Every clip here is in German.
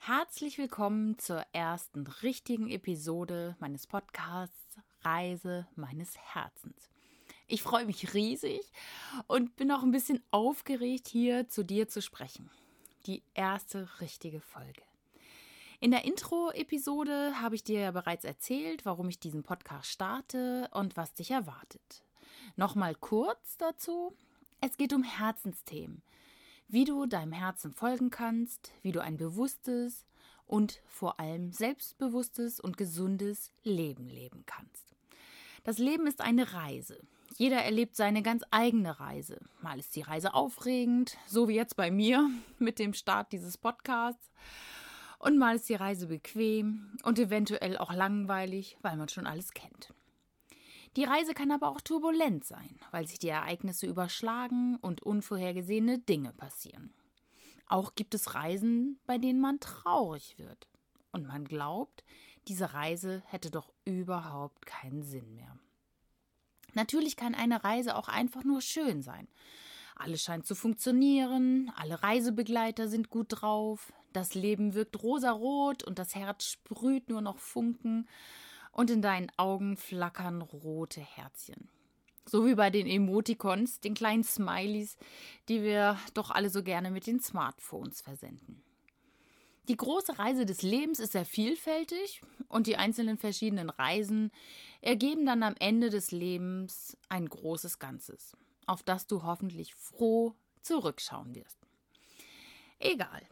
Herzlich willkommen zur ersten richtigen Episode meines Podcasts Reise meines Herzens. Ich freue mich riesig und bin auch ein bisschen aufgeregt, hier zu dir zu sprechen. Die erste richtige Folge. In der Intro-Episode habe ich dir ja bereits erzählt, warum ich diesen Podcast starte und was dich erwartet. Nochmal kurz dazu. Es geht um Herzensthemen wie du deinem Herzen folgen kannst, wie du ein bewusstes und vor allem selbstbewusstes und gesundes Leben leben kannst. Das Leben ist eine Reise. Jeder erlebt seine ganz eigene Reise. Mal ist die Reise aufregend, so wie jetzt bei mir mit dem Start dieses Podcasts. Und mal ist die Reise bequem und eventuell auch langweilig, weil man schon alles kennt. Die Reise kann aber auch turbulent sein, weil sich die Ereignisse überschlagen und unvorhergesehene Dinge passieren. Auch gibt es Reisen, bei denen man traurig wird und man glaubt, diese Reise hätte doch überhaupt keinen Sinn mehr. Natürlich kann eine Reise auch einfach nur schön sein. Alles scheint zu funktionieren, alle Reisebegleiter sind gut drauf, das Leben wirkt rosarot und das Herz sprüht nur noch Funken und in deinen Augen flackern rote Herzchen. So wie bei den Emoticons, den kleinen Smileys, die wir doch alle so gerne mit den Smartphones versenden. Die große Reise des Lebens ist sehr vielfältig und die einzelnen verschiedenen Reisen ergeben dann am Ende des Lebens ein großes Ganzes, auf das du hoffentlich froh zurückschauen wirst. Egal,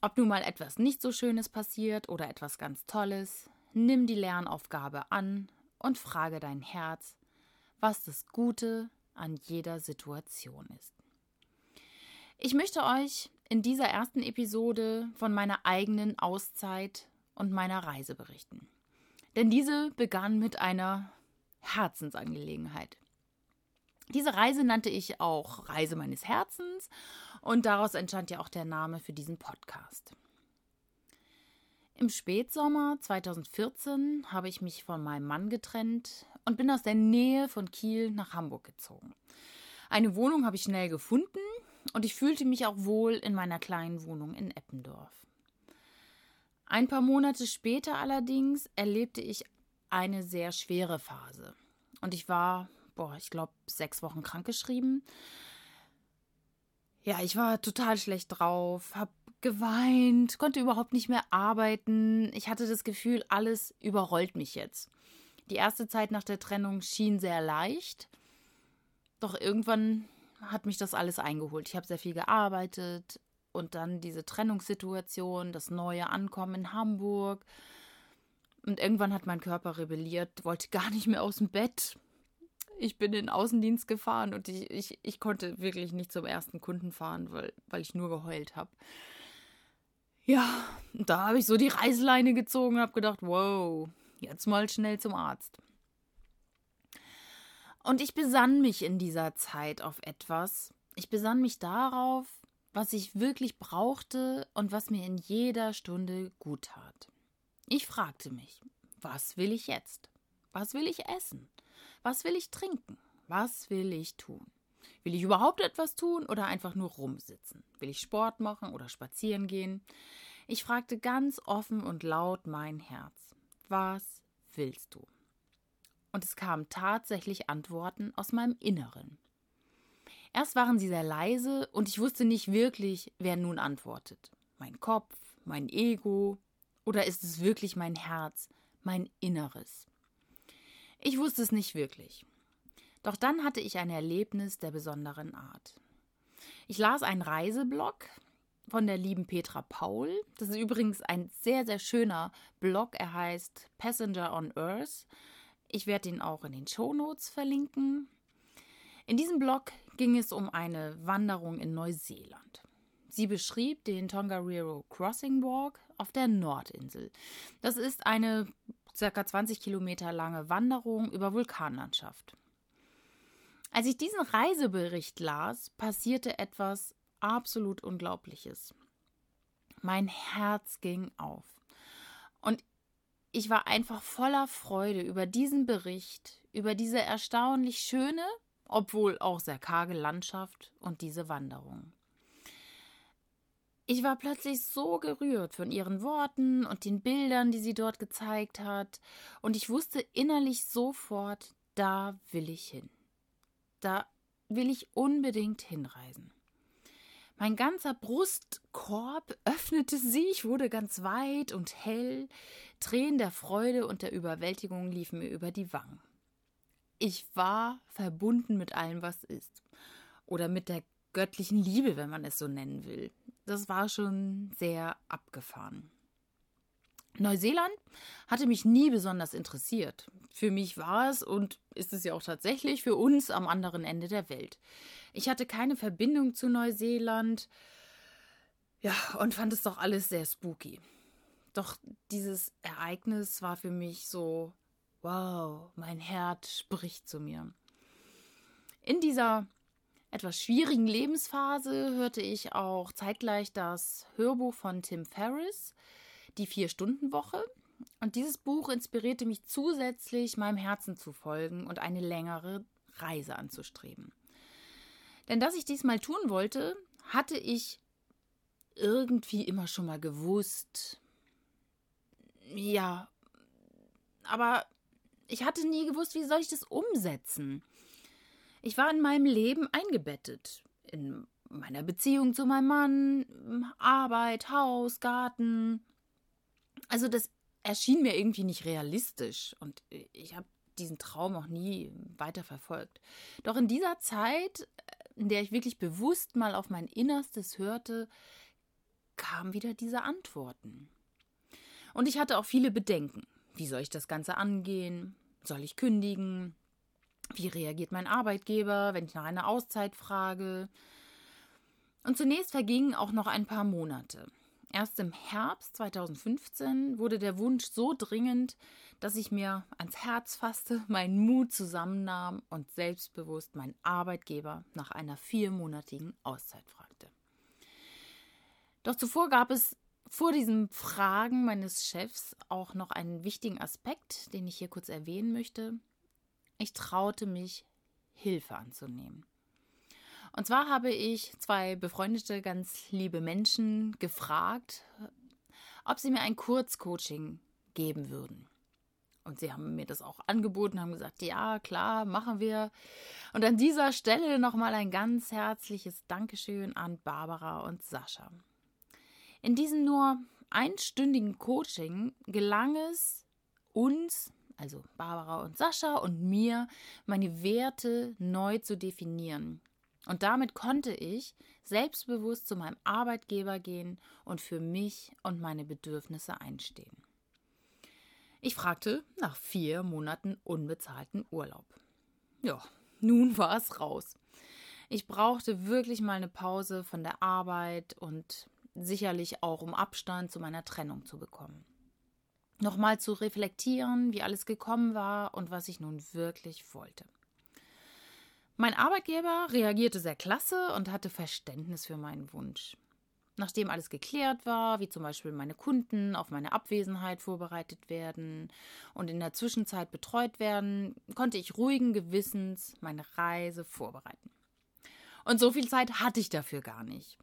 ob nun mal etwas nicht so Schönes passiert oder etwas ganz Tolles, Nimm die Lernaufgabe an und frage dein Herz, was das Gute an jeder Situation ist. Ich möchte euch in dieser ersten Episode von meiner eigenen Auszeit und meiner Reise berichten. Denn diese begann mit einer Herzensangelegenheit. Diese Reise nannte ich auch Reise meines Herzens und daraus entstand ja auch der Name für diesen Podcast. Im Spätsommer 2014 habe ich mich von meinem Mann getrennt und bin aus der Nähe von Kiel nach Hamburg gezogen. Eine Wohnung habe ich schnell gefunden und ich fühlte mich auch wohl in meiner kleinen Wohnung in Eppendorf. Ein paar Monate später allerdings erlebte ich eine sehr schwere Phase. Und ich war, boah, ich glaube, sechs Wochen krankgeschrieben. Ja, ich war total schlecht drauf, habe geweint, konnte überhaupt nicht mehr arbeiten. Ich hatte das Gefühl, alles überrollt mich jetzt. Die erste Zeit nach der Trennung schien sehr leicht, doch irgendwann hat mich das alles eingeholt. Ich habe sehr viel gearbeitet und dann diese Trennungssituation, das neue Ankommen in Hamburg. Und irgendwann hat mein Körper rebelliert, wollte gar nicht mehr aus dem Bett. Ich bin in den Außendienst gefahren und ich, ich, ich konnte wirklich nicht zum ersten Kunden fahren, weil, weil ich nur geheult habe. Ja, da habe ich so die Reißleine gezogen und habe gedacht, wow, jetzt mal schnell zum Arzt. Und ich besann mich in dieser Zeit auf etwas. Ich besann mich darauf, was ich wirklich brauchte und was mir in jeder Stunde gut tat. Ich fragte mich, was will ich jetzt? Was will ich essen? Was will ich trinken? Was will ich tun? Will ich überhaupt etwas tun oder einfach nur rumsitzen? Will ich Sport machen oder spazieren gehen? Ich fragte ganz offen und laut mein Herz. Was willst du? Und es kamen tatsächlich Antworten aus meinem Inneren. Erst waren sie sehr leise und ich wusste nicht wirklich, wer nun antwortet. Mein Kopf, mein Ego oder ist es wirklich mein Herz, mein Inneres? Ich wusste es nicht wirklich. Doch dann hatte ich ein Erlebnis der besonderen Art. Ich las einen Reiseblog von der lieben Petra Paul. Das ist übrigens ein sehr, sehr schöner Blog. Er heißt Passenger on Earth. Ich werde ihn auch in den Show Notes verlinken. In diesem Blog ging es um eine Wanderung in Neuseeland. Sie beschrieb den Tongariro Crossing Walk auf der Nordinsel. Das ist eine ca. 20 Kilometer lange Wanderung über Vulkanlandschaft. Als ich diesen Reisebericht las, passierte etwas absolut Unglaubliches. Mein Herz ging auf. Und ich war einfach voller Freude über diesen Bericht, über diese erstaunlich schöne, obwohl auch sehr karge Landschaft und diese Wanderung. Ich war plötzlich so gerührt von ihren Worten und den Bildern, die sie dort gezeigt hat, und ich wusste innerlich sofort, da will ich hin. Da will ich unbedingt hinreisen. Mein ganzer Brustkorb öffnete sich, wurde ganz weit und hell, Tränen der Freude und der Überwältigung liefen mir über die Wangen. Ich war verbunden mit allem, was ist. Oder mit der göttlichen Liebe, wenn man es so nennen will. Das war schon sehr abgefahren. Neuseeland hatte mich nie besonders interessiert. Für mich war es und ist es ja auch tatsächlich für uns am anderen Ende der Welt. Ich hatte keine Verbindung zu Neuseeland. Ja, und fand es doch alles sehr spooky. Doch dieses Ereignis war für mich so, wow, mein Herz spricht zu mir. In dieser etwas schwierigen Lebensphase hörte ich auch zeitgleich das Hörbuch von Tim Ferriss, Die Vier-Stunden-Woche. Und dieses Buch inspirierte mich zusätzlich, meinem Herzen zu folgen und eine längere Reise anzustreben. Denn dass ich dies mal tun wollte, hatte ich irgendwie immer schon mal gewusst. Ja, aber ich hatte nie gewusst, wie soll ich das umsetzen. Ich war in meinem Leben eingebettet. In meiner Beziehung zu meinem Mann, Arbeit, Haus, Garten. Also das erschien mir irgendwie nicht realistisch und ich habe diesen Traum auch nie weiter verfolgt. Doch in dieser Zeit, in der ich wirklich bewusst mal auf mein Innerstes hörte, kamen wieder diese Antworten. Und ich hatte auch viele Bedenken. Wie soll ich das Ganze angehen? Soll ich kündigen? Wie reagiert mein Arbeitgeber, wenn ich nach einer Auszeit frage? Und zunächst vergingen auch noch ein paar Monate. Erst im Herbst 2015 wurde der Wunsch so dringend, dass ich mir ans Herz fasste, meinen Mut zusammennahm und selbstbewusst meinen Arbeitgeber nach einer viermonatigen Auszeit fragte. Doch zuvor gab es vor diesem Fragen meines Chefs auch noch einen wichtigen Aspekt, den ich hier kurz erwähnen möchte. Ich traute mich, Hilfe anzunehmen. Und zwar habe ich zwei befreundete, ganz liebe Menschen gefragt, ob sie mir ein Kurzcoaching geben würden. Und sie haben mir das auch angeboten, haben gesagt, ja, klar, machen wir. Und an dieser Stelle nochmal ein ganz herzliches Dankeschön an Barbara und Sascha. In diesem nur einstündigen Coaching gelang es uns also Barbara und Sascha und mir, meine Werte neu zu definieren. Und damit konnte ich selbstbewusst zu meinem Arbeitgeber gehen und für mich und meine Bedürfnisse einstehen. Ich fragte nach vier Monaten unbezahlten Urlaub. Ja, nun war es raus. Ich brauchte wirklich mal eine Pause von der Arbeit und sicherlich auch um Abstand zu meiner Trennung zu bekommen nochmal zu reflektieren, wie alles gekommen war und was ich nun wirklich wollte. Mein Arbeitgeber reagierte sehr klasse und hatte Verständnis für meinen Wunsch. Nachdem alles geklärt war, wie zum Beispiel meine Kunden auf meine Abwesenheit vorbereitet werden und in der Zwischenzeit betreut werden, konnte ich ruhigen Gewissens meine Reise vorbereiten. Und so viel Zeit hatte ich dafür gar nicht.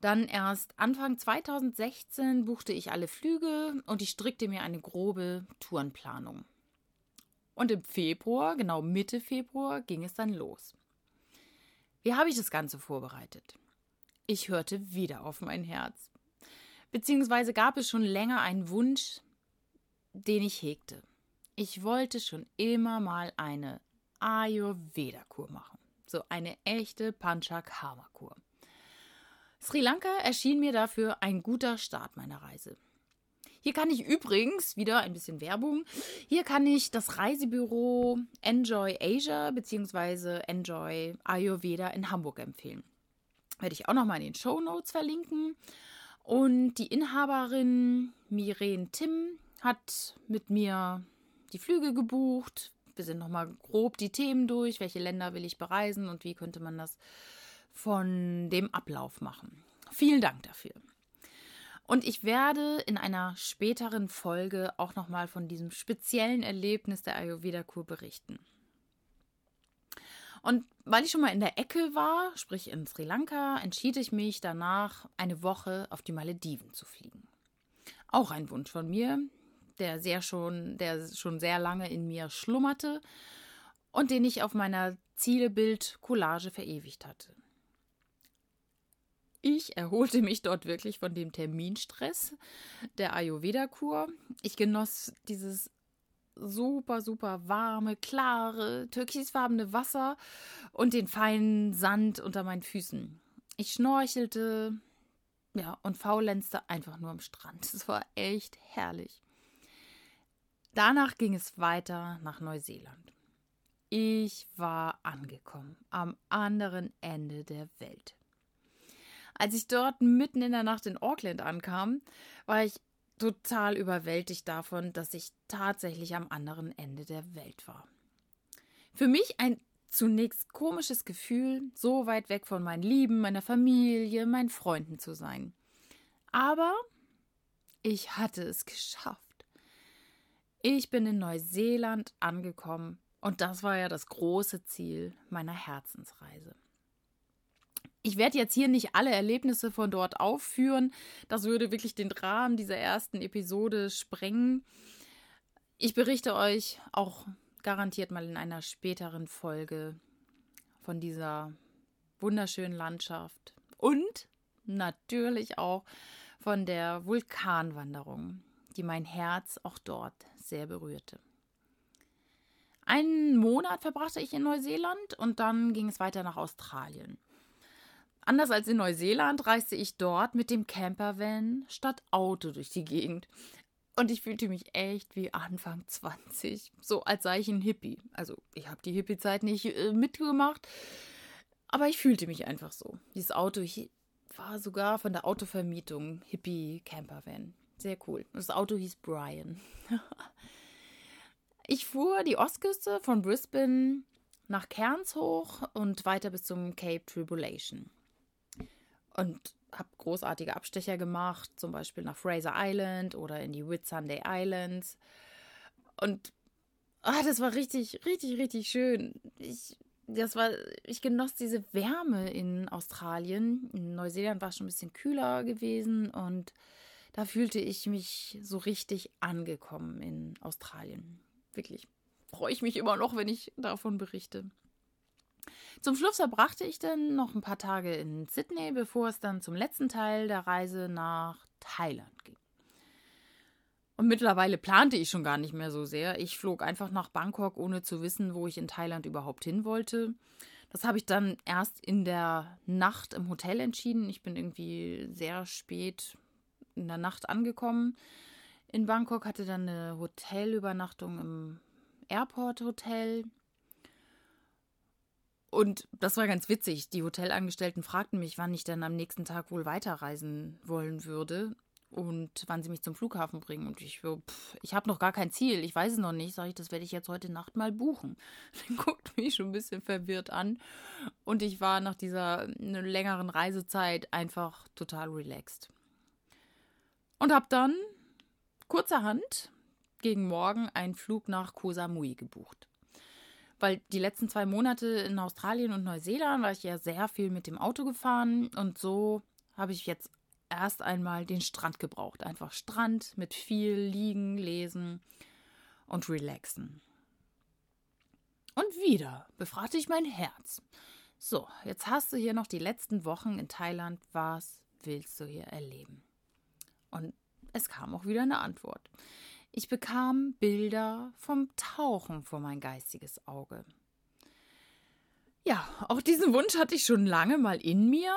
Dann erst Anfang 2016 buchte ich alle Flüge und ich strickte mir eine grobe Tourenplanung. Und im Februar, genau Mitte Februar, ging es dann los. Wie habe ich das Ganze vorbereitet? Ich hörte wieder auf mein Herz. Beziehungsweise gab es schon länger einen Wunsch, den ich hegte. Ich wollte schon immer mal eine Ayurveda-Kur machen. So eine echte Panchakarma-Kur. Sri Lanka erschien mir dafür ein guter Start meiner Reise. Hier kann ich übrigens, wieder ein bisschen Werbung, hier kann ich das Reisebüro Enjoy Asia bzw. Enjoy Ayurveda in Hamburg empfehlen. Werde ich auch nochmal in den Show Notes verlinken. Und die Inhaberin Miren Tim hat mit mir die Flüge gebucht. Wir sind nochmal grob die Themen durch, welche Länder will ich bereisen und wie könnte man das von dem Ablauf machen. Vielen Dank dafür. Und ich werde in einer späteren Folge auch nochmal von diesem speziellen Erlebnis der Ayurveda-Kur berichten. Und weil ich schon mal in der Ecke war, sprich in Sri Lanka, entschied ich mich danach, eine Woche auf die Malediven zu fliegen. Auch ein Wunsch von mir, der sehr schon, der schon sehr lange in mir schlummerte und den ich auf meiner Zielebild-Collage verewigt hatte. Ich erholte mich dort wirklich von dem Terminstress der Ayurveda-Kur. Ich genoss dieses super, super warme, klare, türkisfarbene Wasser und den feinen Sand unter meinen Füßen. Ich schnorchelte, ja, und faulenzte einfach nur am Strand. Es war echt herrlich. Danach ging es weiter nach Neuseeland. Ich war angekommen am anderen Ende der Welt. Als ich dort mitten in der Nacht in Auckland ankam, war ich total überwältigt davon, dass ich tatsächlich am anderen Ende der Welt war. Für mich ein zunächst komisches Gefühl, so weit weg von meinen Lieben, meiner Familie, meinen Freunden zu sein. Aber ich hatte es geschafft. Ich bin in Neuseeland angekommen und das war ja das große Ziel meiner Herzensreise. Ich werde jetzt hier nicht alle Erlebnisse von dort aufführen. Das würde wirklich den Rahmen dieser ersten Episode sprengen. Ich berichte euch auch garantiert mal in einer späteren Folge von dieser wunderschönen Landschaft und natürlich auch von der Vulkanwanderung, die mein Herz auch dort sehr berührte. Einen Monat verbrachte ich in Neuseeland und dann ging es weiter nach Australien. Anders als in Neuseeland reiste ich dort mit dem Campervan statt Auto durch die Gegend. Und ich fühlte mich echt wie Anfang 20, so als sei ich ein Hippie. Also ich habe die Hippie-Zeit nicht äh, mitgemacht, aber ich fühlte mich einfach so. Dieses Auto war sogar von der Autovermietung Hippie Campervan. Sehr cool. Das Auto hieß Brian. ich fuhr die Ostküste von Brisbane nach Cairns hoch und weiter bis zum Cape Tribulation und habe großartige Abstecher gemacht, zum Beispiel nach Fraser Island oder in die Whitsunday Islands. Und ah, das war richtig, richtig, richtig schön. Ich, das war, ich genoss diese Wärme in Australien. In Neuseeland war es schon ein bisschen kühler gewesen und da fühlte ich mich so richtig angekommen in Australien. Wirklich freue ich mich immer noch, wenn ich davon berichte. Zum Schluss verbrachte ich dann noch ein paar Tage in Sydney, bevor es dann zum letzten Teil der Reise nach Thailand ging. Und mittlerweile plante ich schon gar nicht mehr so sehr. Ich flog einfach nach Bangkok, ohne zu wissen, wo ich in Thailand überhaupt hin wollte. Das habe ich dann erst in der Nacht im Hotel entschieden. Ich bin irgendwie sehr spät in der Nacht angekommen in Bangkok, hatte dann eine Hotelübernachtung im Airport Hotel und das war ganz witzig. Die Hotelangestellten fragten mich, wann ich denn am nächsten Tag wohl weiterreisen wollen würde und wann sie mich zum Flughafen bringen. Und ich pff, ich habe noch gar kein Ziel, ich weiß es noch nicht. Sage ich, das werde ich jetzt heute Nacht mal buchen. Dann guckt mich schon ein bisschen verwirrt an. Und ich war nach dieser längeren Reisezeit einfach total relaxed. Und habe dann kurzerhand gegen morgen einen Flug nach Koh Samui gebucht weil die letzten zwei Monate in Australien und Neuseeland war ich ja sehr viel mit dem Auto gefahren und so habe ich jetzt erst einmal den Strand gebraucht. Einfach Strand mit viel Liegen, Lesen und Relaxen. Und wieder befragte ich mein Herz. So, jetzt hast du hier noch die letzten Wochen in Thailand. Was willst du hier erleben? Und es kam auch wieder eine Antwort. Ich bekam Bilder vom Tauchen vor mein geistiges Auge. Ja, auch diesen Wunsch hatte ich schon lange mal in mir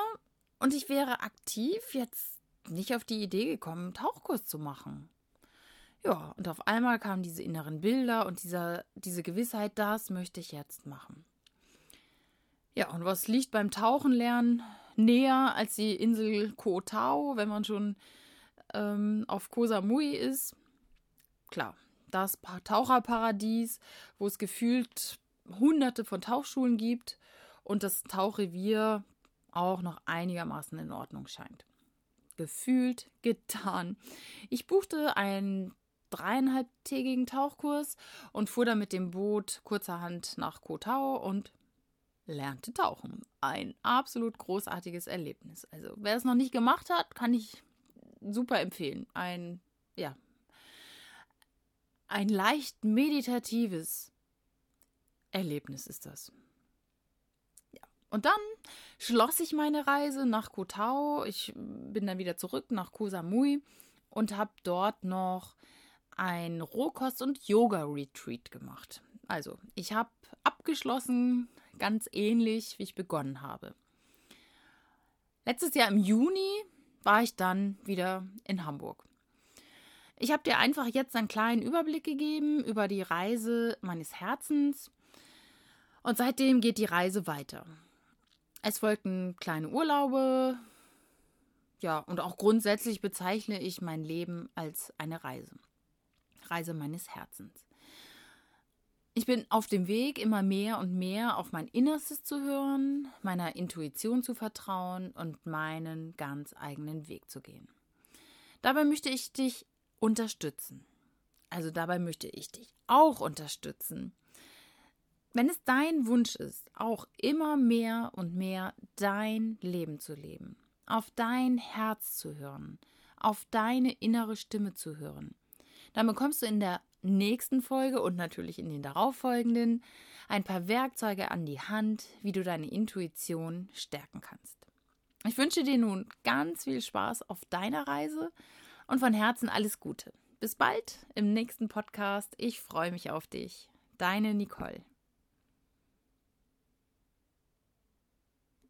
und ich wäre aktiv jetzt nicht auf die Idee gekommen, einen Tauchkurs zu machen. Ja, und auf einmal kamen diese inneren Bilder und dieser, diese Gewissheit, das möchte ich jetzt machen. Ja, und was liegt beim Tauchen lernen näher als die Insel Koh Tao, wenn man schon ähm, auf Koh Samui ist? Klar, das Taucherparadies, wo es gefühlt hunderte von Tauchschulen gibt und das Tauchrevier auch noch einigermaßen in Ordnung scheint. Gefühlt getan. Ich buchte einen dreieinhalbtägigen Tauchkurs und fuhr dann mit dem Boot kurzerhand nach Kotau und lernte tauchen. Ein absolut großartiges Erlebnis. Also wer es noch nicht gemacht hat, kann ich super empfehlen. Ein, ja, ein leicht meditatives Erlebnis ist das. Und dann schloss ich meine Reise nach Kotau. Ich bin dann wieder zurück nach Koh Samui und habe dort noch ein Rohkost- und Yoga-Retreat gemacht. Also, ich habe abgeschlossen, ganz ähnlich, wie ich begonnen habe. Letztes Jahr im Juni war ich dann wieder in Hamburg. Ich habe dir einfach jetzt einen kleinen Überblick gegeben über die Reise meines Herzens und seitdem geht die Reise weiter. Es folgten kleine Urlaube, ja, und auch grundsätzlich bezeichne ich mein Leben als eine Reise. Reise meines Herzens. Ich bin auf dem Weg, immer mehr und mehr auf mein Innerstes zu hören, meiner Intuition zu vertrauen und meinen ganz eigenen Weg zu gehen. Dabei möchte ich dich unterstützen. Also dabei möchte ich dich auch unterstützen. Wenn es dein Wunsch ist, auch immer mehr und mehr dein Leben zu leben, auf dein Herz zu hören, auf deine innere Stimme zu hören, dann bekommst du in der nächsten Folge und natürlich in den darauffolgenden ein paar Werkzeuge an die Hand, wie du deine Intuition stärken kannst. Ich wünsche dir nun ganz viel Spaß auf deiner Reise und von Herzen alles Gute. Bis bald im nächsten Podcast. Ich freue mich auf dich. Deine Nicole.